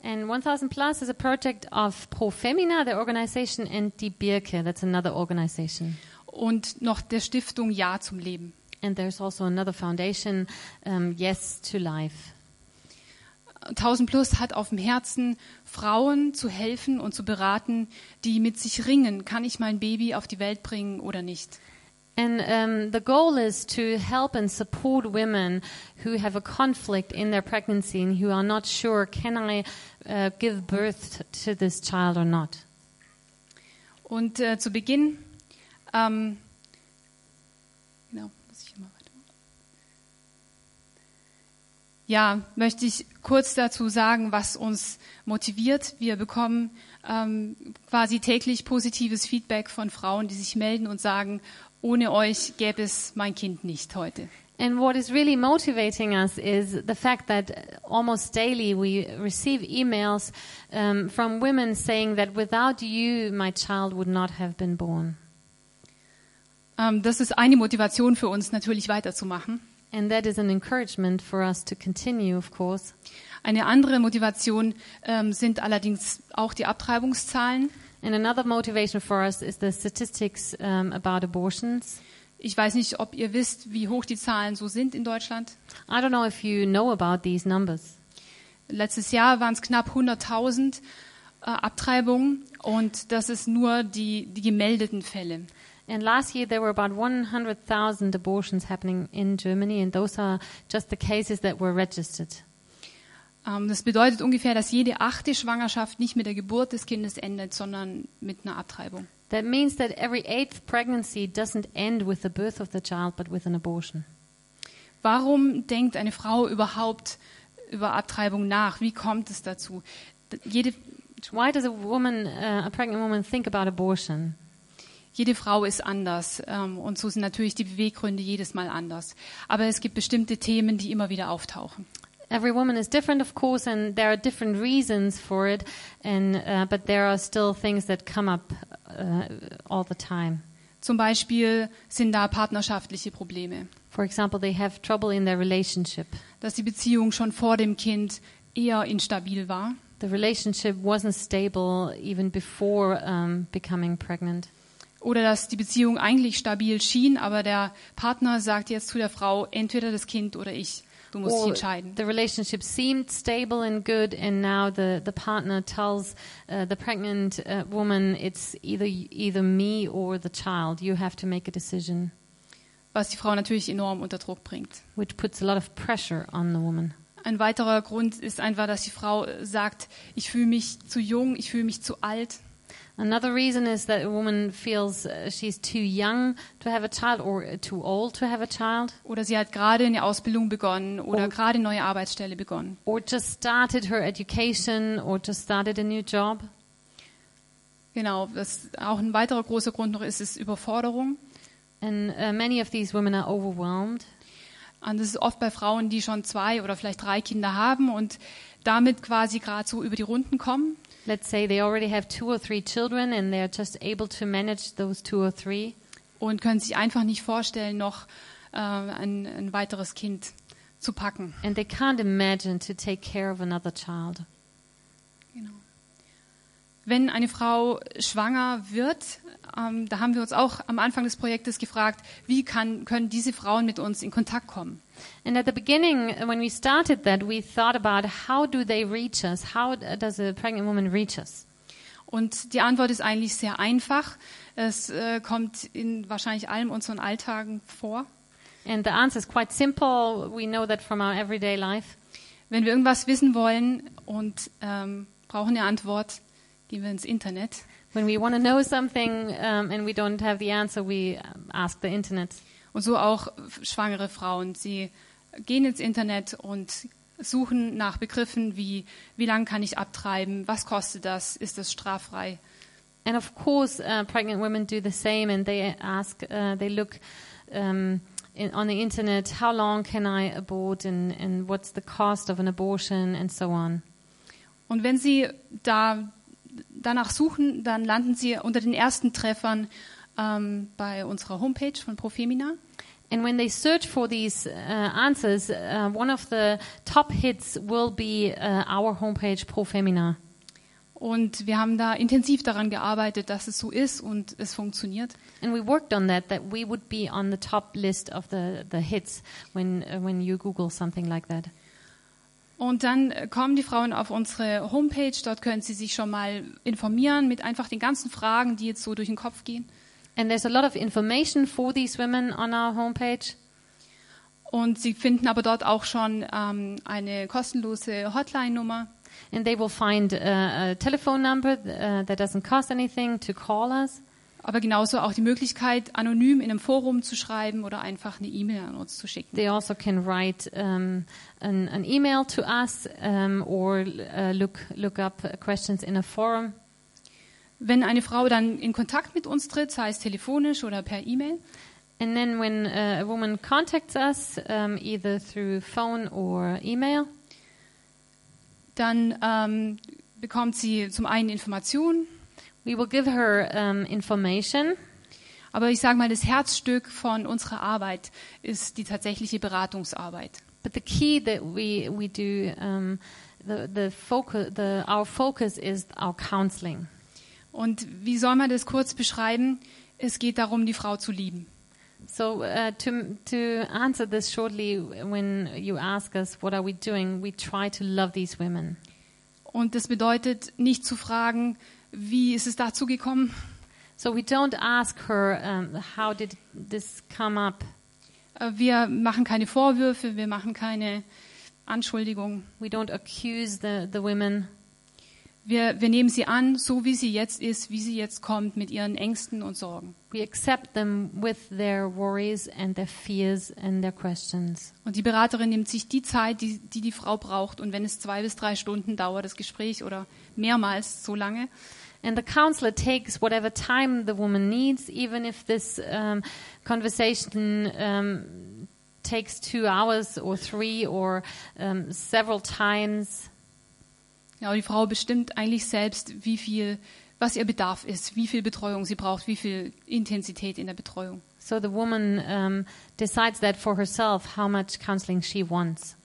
[SPEAKER 2] And 1000 Plus is a project of Pro Femina, the organization, and Die Birke, that's another organization.
[SPEAKER 3] und noch der Stiftung Ja zum Leben.
[SPEAKER 2] And there's also another foundation, um, Yes to Life.
[SPEAKER 3] 1000 Plus hat auf dem Herzen, Frauen zu helfen und zu beraten, die mit sich ringen, kann ich mein Baby auf die Welt bringen oder nicht.
[SPEAKER 2] And um, the goal is to help and support women who have a conflict in their pregnancy and who are not sure, can I uh, give birth to this child or not?
[SPEAKER 3] Und äh, zu Beginn, ähm, genau, muss ich immer weitermachen. Ja, möchte ich kurz dazu sagen, was uns motiviert. Wir bekommen ähm, quasi täglich positives Feedback von Frauen, die sich melden und sagen, ohne euch gäbe es mein Kind nicht heute.
[SPEAKER 2] And what is really motivating us is the fact that almost daily we receive emails um, from women saying that without you, my child would not have been born.
[SPEAKER 3] Ähm, das ist eine Motivation für uns, natürlich weiterzumachen.
[SPEAKER 2] And that is an encouragement for us to continue, of course.
[SPEAKER 3] Eine andere Motivation ähm, sind allerdings auch die Abtreibungszahlen.
[SPEAKER 2] And another motivation for us is the statistics um, about abortions.
[SPEAKER 3] Ich weiß nicht, ob ihr wisst, wie hoch die Zahlen so sind in Deutschland.
[SPEAKER 2] I don't know if you know about these numbers.
[SPEAKER 3] Letztes Jahr waren es knapp 100.000 äh, Abtreibungen und das ist nur die, die gemeldeten Fälle.
[SPEAKER 2] And last year there were about 100,000 abortions happening in Germany, and those are just the cases that were registered.
[SPEAKER 3] Ähm, das bedeutet ungefähr, dass jede achte Schwangerschaft nicht mit der Geburt des Kindes endet, sondern mit einer Abtreibung.
[SPEAKER 2] That means that every eighth pregnancy doesn't end with the birth of the child, but with an abortion.
[SPEAKER 3] Warum denkt eine Frau überhaupt über Abtreibung nach? Wie kommt es dazu? Jede,
[SPEAKER 2] Why does a woman, uh, a pregnant woman, think about abortion?
[SPEAKER 3] Jede Frau ist anders ähm, und so sind natürlich die Beweggründe jedes Mal anders. Aber es gibt bestimmte Themen, die immer wieder auftauchen.
[SPEAKER 2] Every woman is different, of course, and there are different reasons for it, and uh, but there are still things that come up uh, all the time.
[SPEAKER 3] Zum Beispiel sind da partnerschaftliche Probleme,
[SPEAKER 2] For example, they have trouble in their relationship.
[SPEAKER 3] dass die Beziehung schon vor dem Kind eher instabil war.
[SPEAKER 2] The relationship wasn't stable even before um, becoming pregnant.
[SPEAKER 3] Oder dass die Beziehung eigentlich stabil schien, aber der Partner sagt jetzt zu der Frau, entweder das Kind oder ich. Du musst dich entscheiden.
[SPEAKER 2] the relationship seemed stable and good, and now the, the partner tells uh, the pregnant uh, woman, it's either either me or the child. You have to make a decision,
[SPEAKER 3] Was die Frau natürlich enorm unter Druck bringt.
[SPEAKER 2] which puts a lot of pressure on the woman.
[SPEAKER 3] Ein weiterer Grund ist einfach, dass die Frau sagt, ich fühle mich zu jung, ich fühle mich zu alt.
[SPEAKER 2] Another reason is that a woman feels uh, she's too young to have a child or uh, too old to have a child,
[SPEAKER 3] Oder sie hat gerade eine Ausbildung begonnen oder
[SPEAKER 2] Oh.
[SPEAKER 3] gerade eine neue Arbeitsstelle begonnen.
[SPEAKER 2] or just started her education, or just started a new job.
[SPEAKER 3] Genau, was auch ein weiterer großer Grund noch ist, ist Überforderung.
[SPEAKER 2] And uh, many of these women are overwhelmed.
[SPEAKER 3] Und das ist oft bei Frauen, die schon zwei oder vielleicht drei Kinder haben und damit quasi gerade so über die Runden kommen.
[SPEAKER 2] Let's say they already have two or three children and they're just able to manage those two or three.
[SPEAKER 3] und können sich einfach nicht vorstellen, noch äh, ein, ein weiteres Kind zu packen.
[SPEAKER 2] And they can't imagine to take care of another child.
[SPEAKER 3] Wenn eine Frau schwanger wird, ähm, da haben wir uns auch am Anfang des Projektes gefragt, wie kann, können diese Frauen mit uns in Kontakt kommen?
[SPEAKER 2] And at the beginning, when we started that, we thought about how do they reach us? How does a pregnant woman reach us?
[SPEAKER 3] Und die Antwort ist eigentlich sehr einfach. Es äh, kommt in wahrscheinlich allen unseren Alltagen vor.
[SPEAKER 2] And the answer is quite simple. We know that from our everyday life.
[SPEAKER 3] Wenn wir irgendwas wissen wollen und ähm, brauchen eine Antwort, gehen wir ins Internet.
[SPEAKER 2] When we want to know something um, and we don't have the answer, we ask the internet.
[SPEAKER 3] Und so auch schwangere Frauen. Sie gehen ins Internet und suchen nach Begriffen wie, wie lange kann ich abtreiben, was kostet das, ist das straffrei.
[SPEAKER 2] And of course, uh, pregnant women do the same, and they ask, uh, they look um, in, on the internet, how long can I abort, and, and what's the cost of an abortion, and so on.
[SPEAKER 3] Und wenn sie da danach suchen, dann landen sie unter den ersten Treffern ähm, bei unserer Homepage von Profemina.
[SPEAKER 2] And when they search for these uh, answers, uh, one of the top hits will be uh, our homepage Profemina.
[SPEAKER 3] Und wir haben da intensiv daran gearbeitet, dass es so ist und es funktioniert.
[SPEAKER 2] And we worked on that, that we would be on the top list of the, the hits when, uh, when you Google something like that.
[SPEAKER 3] Und dann äh, kommen die Frauen auf unsere Homepage, dort können sie sich schon mal informieren mit einfach den ganzen Fragen, die jetzt so durch den Kopf gehen.
[SPEAKER 2] And there's a lot of information for these women on our homepage.
[SPEAKER 3] Und sie finden aber dort auch schon ähm, eine kostenlose Hotline-Nummer.
[SPEAKER 2] And they will find uh, a telephone number uh, that doesn't cost anything to call us.
[SPEAKER 3] Aber genauso auch die Möglichkeit, anonym in einem Forum zu schreiben oder einfach eine E-Mail an uns zu schicken.
[SPEAKER 2] They also can write um, an, an email to us um, or uh, look, look up questions in a forum.
[SPEAKER 3] Wenn eine Frau dann in Kontakt mit uns tritt, sei es telefonisch oder per E-Mail,
[SPEAKER 2] And then when uh, a woman contacts us, um, either through phone or email,
[SPEAKER 3] dann ähm, bekommt sie zum einen Informationen,
[SPEAKER 2] we will give her um, information.
[SPEAKER 3] aber ich sage mal, das Herzstück von unserer Arbeit ist die tatsächliche Beratungsarbeit.
[SPEAKER 2] But the key that we, we do, um, the, the focus, the, our focus is our counseling.
[SPEAKER 3] Und wie soll man das kurz beschreiben? Es geht darum, die Frau zu lieben.
[SPEAKER 2] So uh, to to answer this shortly, when you ask us what are we doing, we try to love these women.
[SPEAKER 3] Und das bedeutet nicht zu fragen, wie ist es dazu gekommen,
[SPEAKER 2] So we don't ask her um, how did this come up.
[SPEAKER 3] Äh, Wir machen keine Vorwürfe, wir machen keine Anschuldigungen.
[SPEAKER 2] We don't accuse the, the women.
[SPEAKER 3] Wir, wir nehmen sie an, so wie sie jetzt ist, wie sie jetzt kommt, mit ihren Ängsten und Sorgen.
[SPEAKER 2] We accept them with their worries and their fears and their questions.
[SPEAKER 3] Und die Beraterin nimmt sich die Zeit, die, die die Frau braucht. Und wenn es zwei bis drei Stunden dauert, das Gespräch oder mehrmals so lange,
[SPEAKER 2] And the counselor takes whatever time the woman needs, even if this um, conversation um, takes two hours or three or um, several times.
[SPEAKER 3] Ja, die Frau bestimmt eigentlich selbst, wie viel, was ihr Bedarf ist, wie viel Betreuung sie braucht, wie viel Intensität in der Betreuung.
[SPEAKER 2] So the woman um, decides that for herself how much counseling she wants.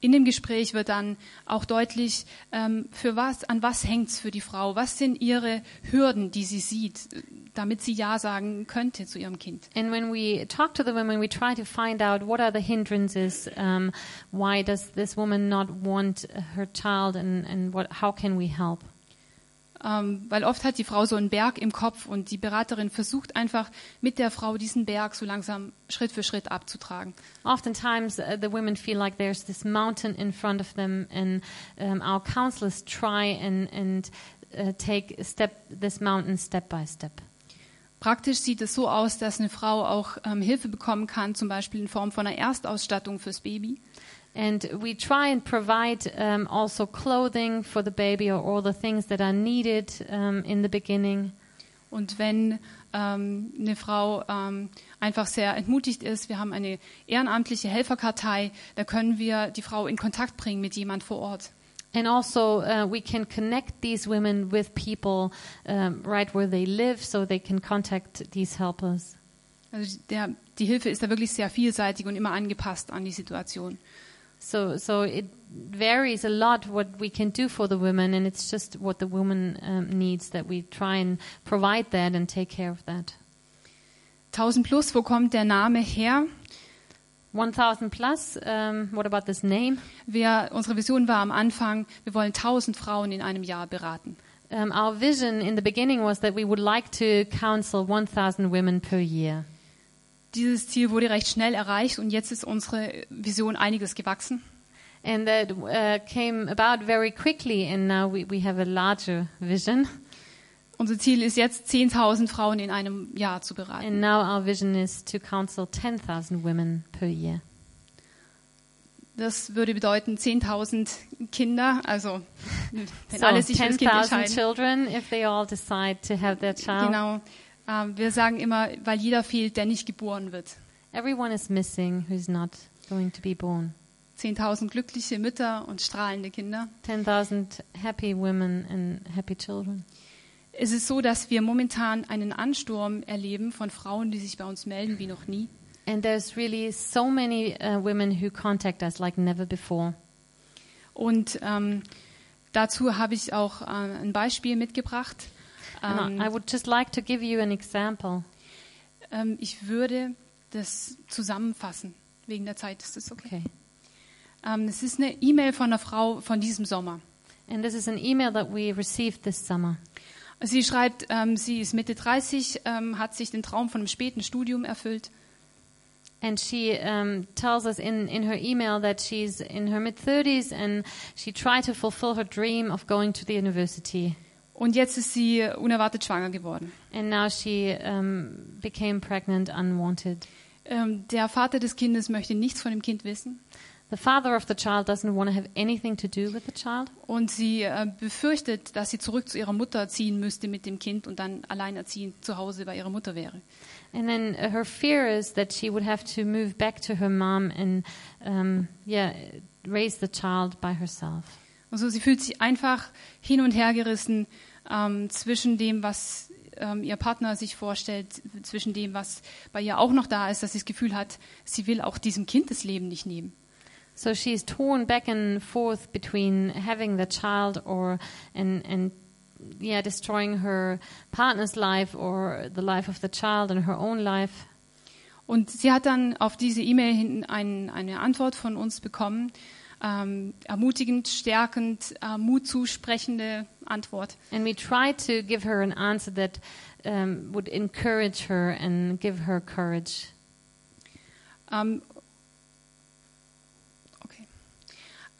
[SPEAKER 3] In dem Gespräch wird dann auch deutlich, ähm, für was, an was hängt's für die Frau? Was sind ihre Hürden, die sie sieht, damit sie Ja sagen könnte zu ihrem Kind?
[SPEAKER 2] And when we talk to the women, we try to find out what are the hindrances. Um, why does this woman not want her child, and, and what, how can we help?
[SPEAKER 3] Ähm, weil oft hat die Frau so einen Berg im Kopf und die Beraterin versucht einfach mit der Frau diesen Berg so langsam Schritt für Schritt abzutragen.
[SPEAKER 2] Oftentimes, uh, the women feel like there's this mountain in front of them, and um, our counselors try and, and uh, take step this mountain step by step.
[SPEAKER 3] Praktisch sieht es so aus, dass eine Frau auch ähm, Hilfe bekommen kann, zum Beispiel in Form von einer Erstausstattung fürs Baby.
[SPEAKER 2] And we try and provide um, also clothing for the baby or all the things that are needed um, in the beginning.
[SPEAKER 3] Und wenn ähm, eine Frau ähm, einfach sehr entmutigt ist, wir haben eine ehrenamtliche Helferkartei, da können wir die Frau in Kontakt bringen mit jemand vor Ort.
[SPEAKER 2] And also, uh, we can connect these women with people um, right where they live so they can contact these helpers.
[SPEAKER 3] Also der, die Hilfe ist da wirklich sehr vielseitig und immer angepasst an die Situation.
[SPEAKER 2] So, so it varies a lot what we can do for the women, and it's just what the woman um, needs that we try and provide that and take care of that.
[SPEAKER 3] 1000 plus, wo kommt der Name her?
[SPEAKER 2] 1000 plus, um, what about this name?
[SPEAKER 3] Wir, unsere Vision war am Anfang, wir wollen 1000 Frauen in einem Jahr beraten.
[SPEAKER 2] Um, our vision in the beginning was that we would like to counsel 1000 women per year.
[SPEAKER 3] Dieses Ziel wurde recht schnell erreicht und jetzt ist unsere Vision einiges gewachsen.
[SPEAKER 2] And that uh, came about very quickly, and now we, we have a larger vision.
[SPEAKER 3] Unser Ziel ist jetzt 10.000 Frauen in einem Jahr zu beraten.
[SPEAKER 2] And now our vision is to counsel 10,000 women per year.
[SPEAKER 3] Das würde bedeuten 10.000 Kinder, also wenn
[SPEAKER 2] So
[SPEAKER 3] alle sich für das Kind
[SPEAKER 2] 10,000
[SPEAKER 3] entscheiden.
[SPEAKER 2] children if they all decide to have their child.
[SPEAKER 3] Genau. Ähm, wir sagen immer, weil jeder fehlt, der nicht geboren wird.
[SPEAKER 2] Everyone is missing who's not going to be born.
[SPEAKER 3] 10.000 glückliche Mütter und strahlende Kinder.
[SPEAKER 2] 10,000 happy women and happy children.
[SPEAKER 3] Es ist so, dass wir momentan einen Ansturm erleben von Frauen, die sich bei uns melden wie noch nie.
[SPEAKER 2] And there's really so many uh, women who contact us like never before.
[SPEAKER 3] Und ähm, dazu habe ich auch äh, ein Beispiel mitgebracht. Ähm,
[SPEAKER 2] I would just like to give you an example.
[SPEAKER 3] ähm, ich würde das zusammenfassen. Wegen der Zeit ist das okay.
[SPEAKER 2] Okay.
[SPEAKER 3] Ähm, es ist eine E-Mail von einer Frau von diesem Sommer.
[SPEAKER 2] And this is an email that we received this summer.
[SPEAKER 3] Sie schreibt, ähm, sie ist Mitte 30, ähm, hat sich den Traum von einem späten Studium erfüllt.
[SPEAKER 2] And she um, tells us in, in her email that she's in her mid 30s and she tried to fulfill her dream of going to the university.
[SPEAKER 3] Und jetzt ist sie unerwartet schwanger geworden.
[SPEAKER 2] And now she um, became pregnant unwanted.
[SPEAKER 3] Ähm, der Vater des Kindes möchte nichts von dem Kind wissen.
[SPEAKER 2] The father of the child doesn't want to have anything to do with the child.
[SPEAKER 3] Und sie äh, befürchtet, dass sie zurück zu ihrer Mutter ziehen müsste mit dem Kind und dann alleinerziehend zu Hause bei ihrer Mutter wäre.
[SPEAKER 2] And then uh, her fear is that she would have to move back to her mom and, um, yeah, raise the child by herself.
[SPEAKER 3] Also sie fühlt sich einfach hin und her gerissen ähm, zwischen dem, was ähm, ihr Partner sich vorstellt, zwischen dem, was bei ihr auch noch da ist, dass sie das Gefühl hat, sie will auch diesem Kind das Leben nicht nehmen.
[SPEAKER 2] So she's torn back and forth between having the child or and and yeah, destroying her partner's life or the life of the child and her own life.
[SPEAKER 3] Und sie hat dann auf diese E-Mail hin ein, eine Antwort von uns bekommen, ähm, ermutigend, stärkend, äh, Mut zusprechende Antwort.
[SPEAKER 2] And we tried to give her an answer that um, would encourage her and give her courage.
[SPEAKER 3] Ähm, okay.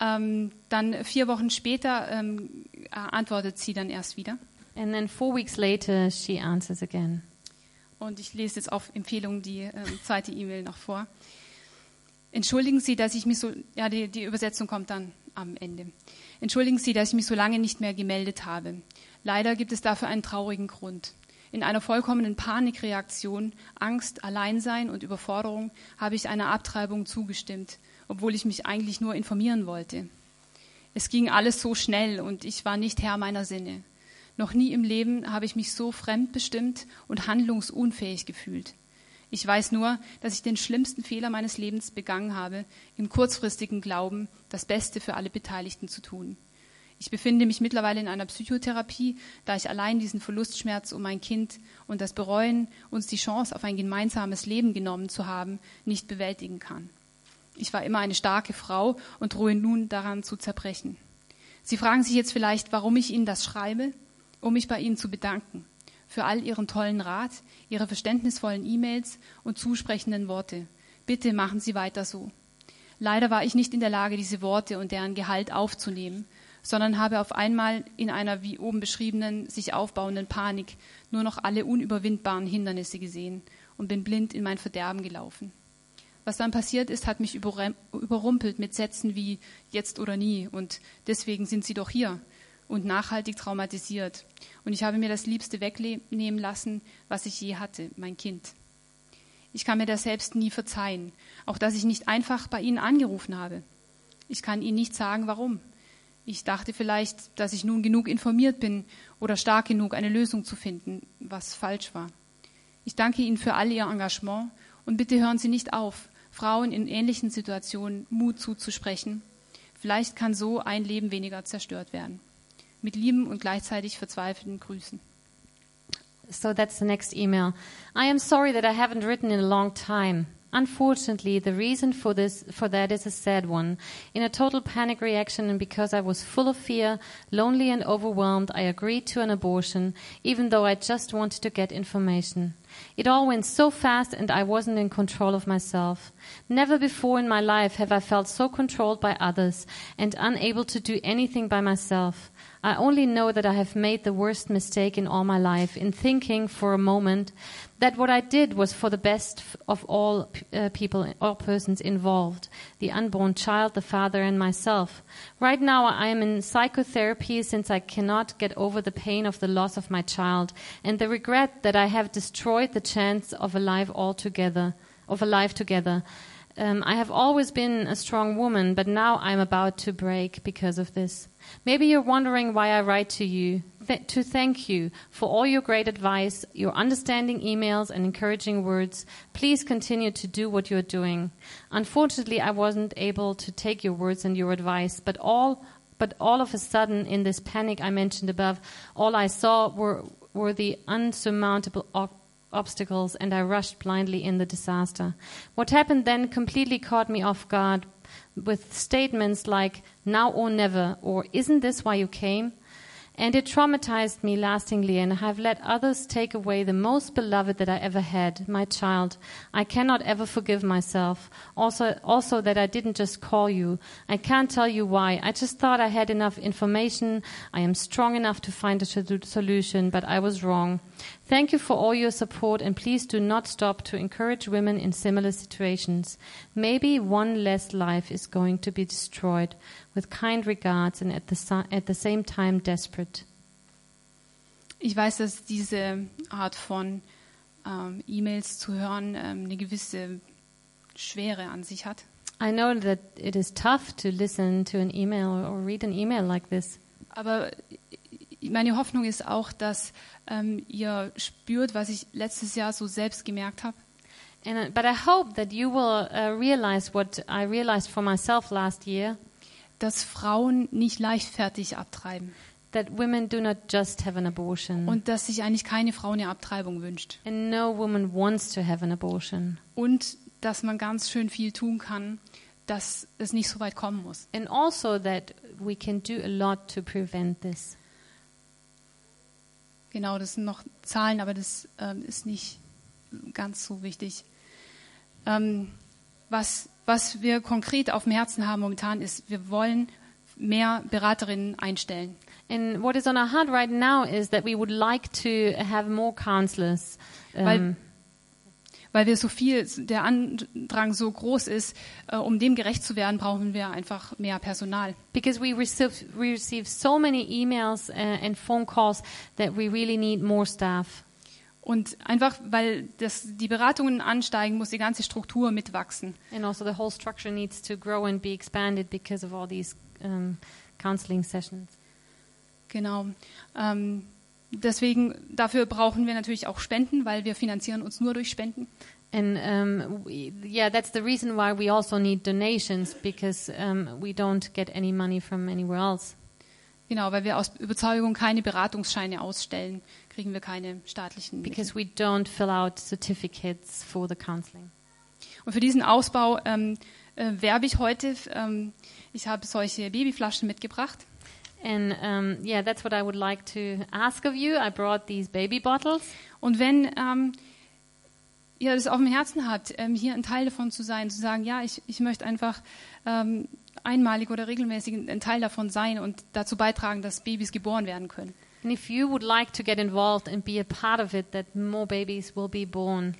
[SPEAKER 3] Ähm, dann vier Wochen später ähm, antwortet sie dann erst wieder.
[SPEAKER 2] And then four weeks later, she answers again.
[SPEAKER 3] Und ich lese jetzt auf Empfehlung die ähm, zweite E-Mail noch vor. Entschuldigen Sie, dass ich mich so, ja, die, die Übersetzung kommt dann am Ende. Entschuldigen Sie, dass ich mich so lange nicht mehr gemeldet habe. Leider gibt es dafür einen traurigen Grund. In einer vollkommenen Panikreaktion, Angst, Alleinsein und Überforderung habe ich einer Abtreibung zugestimmt, obwohl ich mich eigentlich nur informieren wollte. Es ging alles so schnell und ich war nicht Herr meiner Sinne. Noch nie im Leben habe ich mich so fremdbestimmt und handlungsunfähig gefühlt. Ich weiß nur, dass ich den schlimmsten Fehler meines Lebens begangen habe, im kurzfristigen Glauben, das Beste für alle Beteiligten zu tun. Ich befinde mich mittlerweile in einer Psychotherapie, da ich allein diesen Verlustschmerz um mein Kind und das Bereuen, uns die Chance auf ein gemeinsames Leben genommen zu haben, nicht bewältigen kann. Ich war immer eine starke Frau und drohe nun daran zu zerbrechen. Sie fragen sich jetzt vielleicht, warum ich Ihnen das schreibe, um mich bei Ihnen zu bedanken für all Ihren tollen Rat, Ihre verständnisvollen E-Mails und zusprechenden Worte. Bitte machen Sie weiter so. Leider war ich nicht in der Lage, diese Worte und deren Gehalt aufzunehmen, sondern habe auf einmal in einer wie oben beschriebenen, sich aufbauenden Panik nur noch alle unüberwindbaren Hindernisse gesehen und bin blind in mein Verderben gelaufen. Was dann passiert ist, hat mich überrumpelt mit Sätzen wie jetzt oder nie und deswegen sind Sie doch hier und nachhaltig traumatisiert. Und ich habe mir das Liebste wegnehmen lassen, was ich je hatte, mein Kind. Ich kann mir das selbst nie verzeihen, auch dass ich nicht einfach bei Ihnen angerufen habe. Ich kann Ihnen nicht sagen, warum. Ich dachte vielleicht, dass ich nun genug informiert bin oder stark genug, eine Lösung zu finden, was falsch war. Ich danke Ihnen für all Ihr Engagement und bitte hören Sie nicht auf, Frauen in ähnlichen Situationen Mut zuzusprechen. Vielleicht kann so ein Leben weniger zerstört werden. Mit lieben und gleichzeitig verzweifelten Grüßen.
[SPEAKER 2] So that's the next email. I am sorry that I haven't written in a long time. Unfortunately, the reason for this, for that is a sad one. In a total panic reaction and because I was full of fear, lonely and overwhelmed, I agreed to an abortion, even though I just wanted to get information. It all went so fast and I wasn't in control of myself. Never before in my life have I felt so controlled by others and unable to do anything by myself. I only know that I have made the worst mistake in all my life in thinking for a moment that what I did was for the best of all uh, people, all persons involved, the unborn child, the father, and myself. Right now, I am in psychotherapy since I cannot get over the pain of the loss of my child and the regret that I have destroyed the chance of a life altogether, of a life together. Um, I have always been a strong woman, but now I'm about to break because of this. Maybe you're wondering why I write to you, th- to thank you for all your great advice, your understanding emails, and encouraging words. Please continue to do what you're doing. Unfortunately, I wasn't able to take your words and your advice, but all, but all of a sudden, in this panic I mentioned above, all I saw were, were the unsurmountable obstacles, and I rushed blindly in the disaster. What happened then completely caught me off guard with statements like, now or never, or isn't this why you came? And it traumatized me lastingly, and I have let others take away the most beloved that I ever had, my child. I cannot ever forgive myself. Also, also that I didn't just call you. I can't tell you why. I just thought I had enough information. I am strong enough to find a solution, but I was wrong. Thank you for all your support, and please do not stop to encourage women in similar situations. Maybe one less life is going to be destroyed with kind regards and at the, at the same time desperate.
[SPEAKER 3] Ich weiß, dass diese Art von ähm, E-Mails zu hören ähm, eine gewisse Schwere an sich hat.
[SPEAKER 2] I know that it is tough to listen to an email or read an email like this.
[SPEAKER 3] Aber meine Hoffnung ist auch, dass ähm, ihr spürt, was ich letztes Jahr so selbst gemerkt habe.
[SPEAKER 2] And, uh, but I hope that you will uh, realize what I realized for myself last year.
[SPEAKER 3] Dass Frauen nicht leichtfertig abtreiben.
[SPEAKER 2] that women do not just have an abortion.
[SPEAKER 3] und dass sich eigentlich keine Frau eine Abtreibung wünscht.
[SPEAKER 2] and no woman wants to have an abortion.
[SPEAKER 3] Und dass man ganz schön viel tun kann, dass es nicht so weit kommen muss.
[SPEAKER 2] And also that we can do a lot to prevent this.
[SPEAKER 3] Genau, das sind noch Zahlen, aber das ähm, ist nicht ganz so wichtig. Ähm, was, was wir konkret auf dem Herzen haben momentan ist, wir wollen mehr Beraterinnen einstellen.
[SPEAKER 2] And what is on our heart right now is that we would like to have more counselors.
[SPEAKER 3] Weil,
[SPEAKER 2] Um,
[SPEAKER 3] weil wir so viel, der Andrang so groß ist, äh, um dem gerecht zu werden, brauchen wir einfach mehr Personal.
[SPEAKER 2] because we receive, we receive so many emails uh, and phone calls that we really need more staff.
[SPEAKER 3] Und einfach, weil das, die Beratungen ansteigen, muss die ganze Struktur mitwachsen.
[SPEAKER 2] And also the whole structure needs to grow and be expanded because of all these um, counseling sessions.
[SPEAKER 3] Genau. Ähm, deswegen, dafür brauchen wir natürlich auch Spenden, weil wir finanzieren uns nur durch Spenden.
[SPEAKER 2] And um, we, yeah, that's the reason why we also need donations because um, we don't get any money from anywhere else.
[SPEAKER 3] Genau, weil wir aus Überzeugung keine Beratungsscheine ausstellen, kriegen wir keine staatlichen Mittel.
[SPEAKER 2] Because we don't fill out certificates for the counseling.
[SPEAKER 3] Und für diesen Ausbau ähm, äh, werbe ich heute. Ähm, ich habe solche Babyflaschen mitgebracht.
[SPEAKER 2] And um, yeah, that's what I would like to ask of you. I brought these baby bottles.
[SPEAKER 3] Und wenn ähm, ihr das auf dem Herzen habt, ähm, hier ein Teil davon zu sein, zu sagen, ja, ich, ich möchte einfach ähm, einmalig oder regelmäßig ein Teil davon sein und dazu beitragen, dass Babys geboren werden können,
[SPEAKER 2] And if you would like to get involved and be a part of it, that more babies will be born,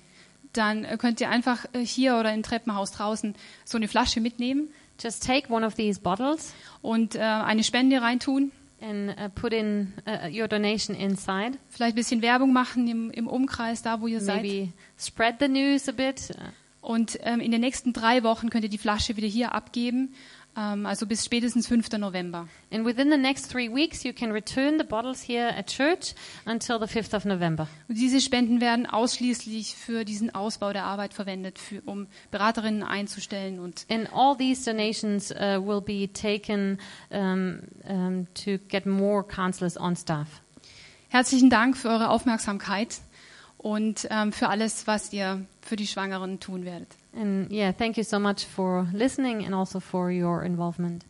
[SPEAKER 3] dann äh, könnt ihr einfach äh, hier oder im Treppenhaus draußen so eine Flasche mitnehmen
[SPEAKER 2] just take one of these bottles
[SPEAKER 3] und äh, eine Spende reintun,
[SPEAKER 2] and uh, put in uh, your donation inside.
[SPEAKER 3] vielleicht ein bisschen Werbung machen im, im Umkreis, da wo ihr seid.
[SPEAKER 2] Maybe spread the news a bit.
[SPEAKER 3] Und ähm, in den nächsten drei Wochen könnt ihr die Flasche wieder hier abgeben, ähm, also bis spätestens 5. November.
[SPEAKER 2] And within the next three weeks, you can return the bottles here at church until the 5th of November.
[SPEAKER 3] Und diese Spenden werden ausschließlich für diesen Ausbau der Arbeit verwendet, für, um Beraterinnen einzustellen und
[SPEAKER 2] And all these donations uh, will be taken um, um, to get more counselors on staff.
[SPEAKER 3] Herzlichen Dank für eure Aufmerksamkeit und ähm, für alles, was ihr für die Schwangeren tun werdet.
[SPEAKER 2] And yeah, thank you so much for listening and also for your involvement.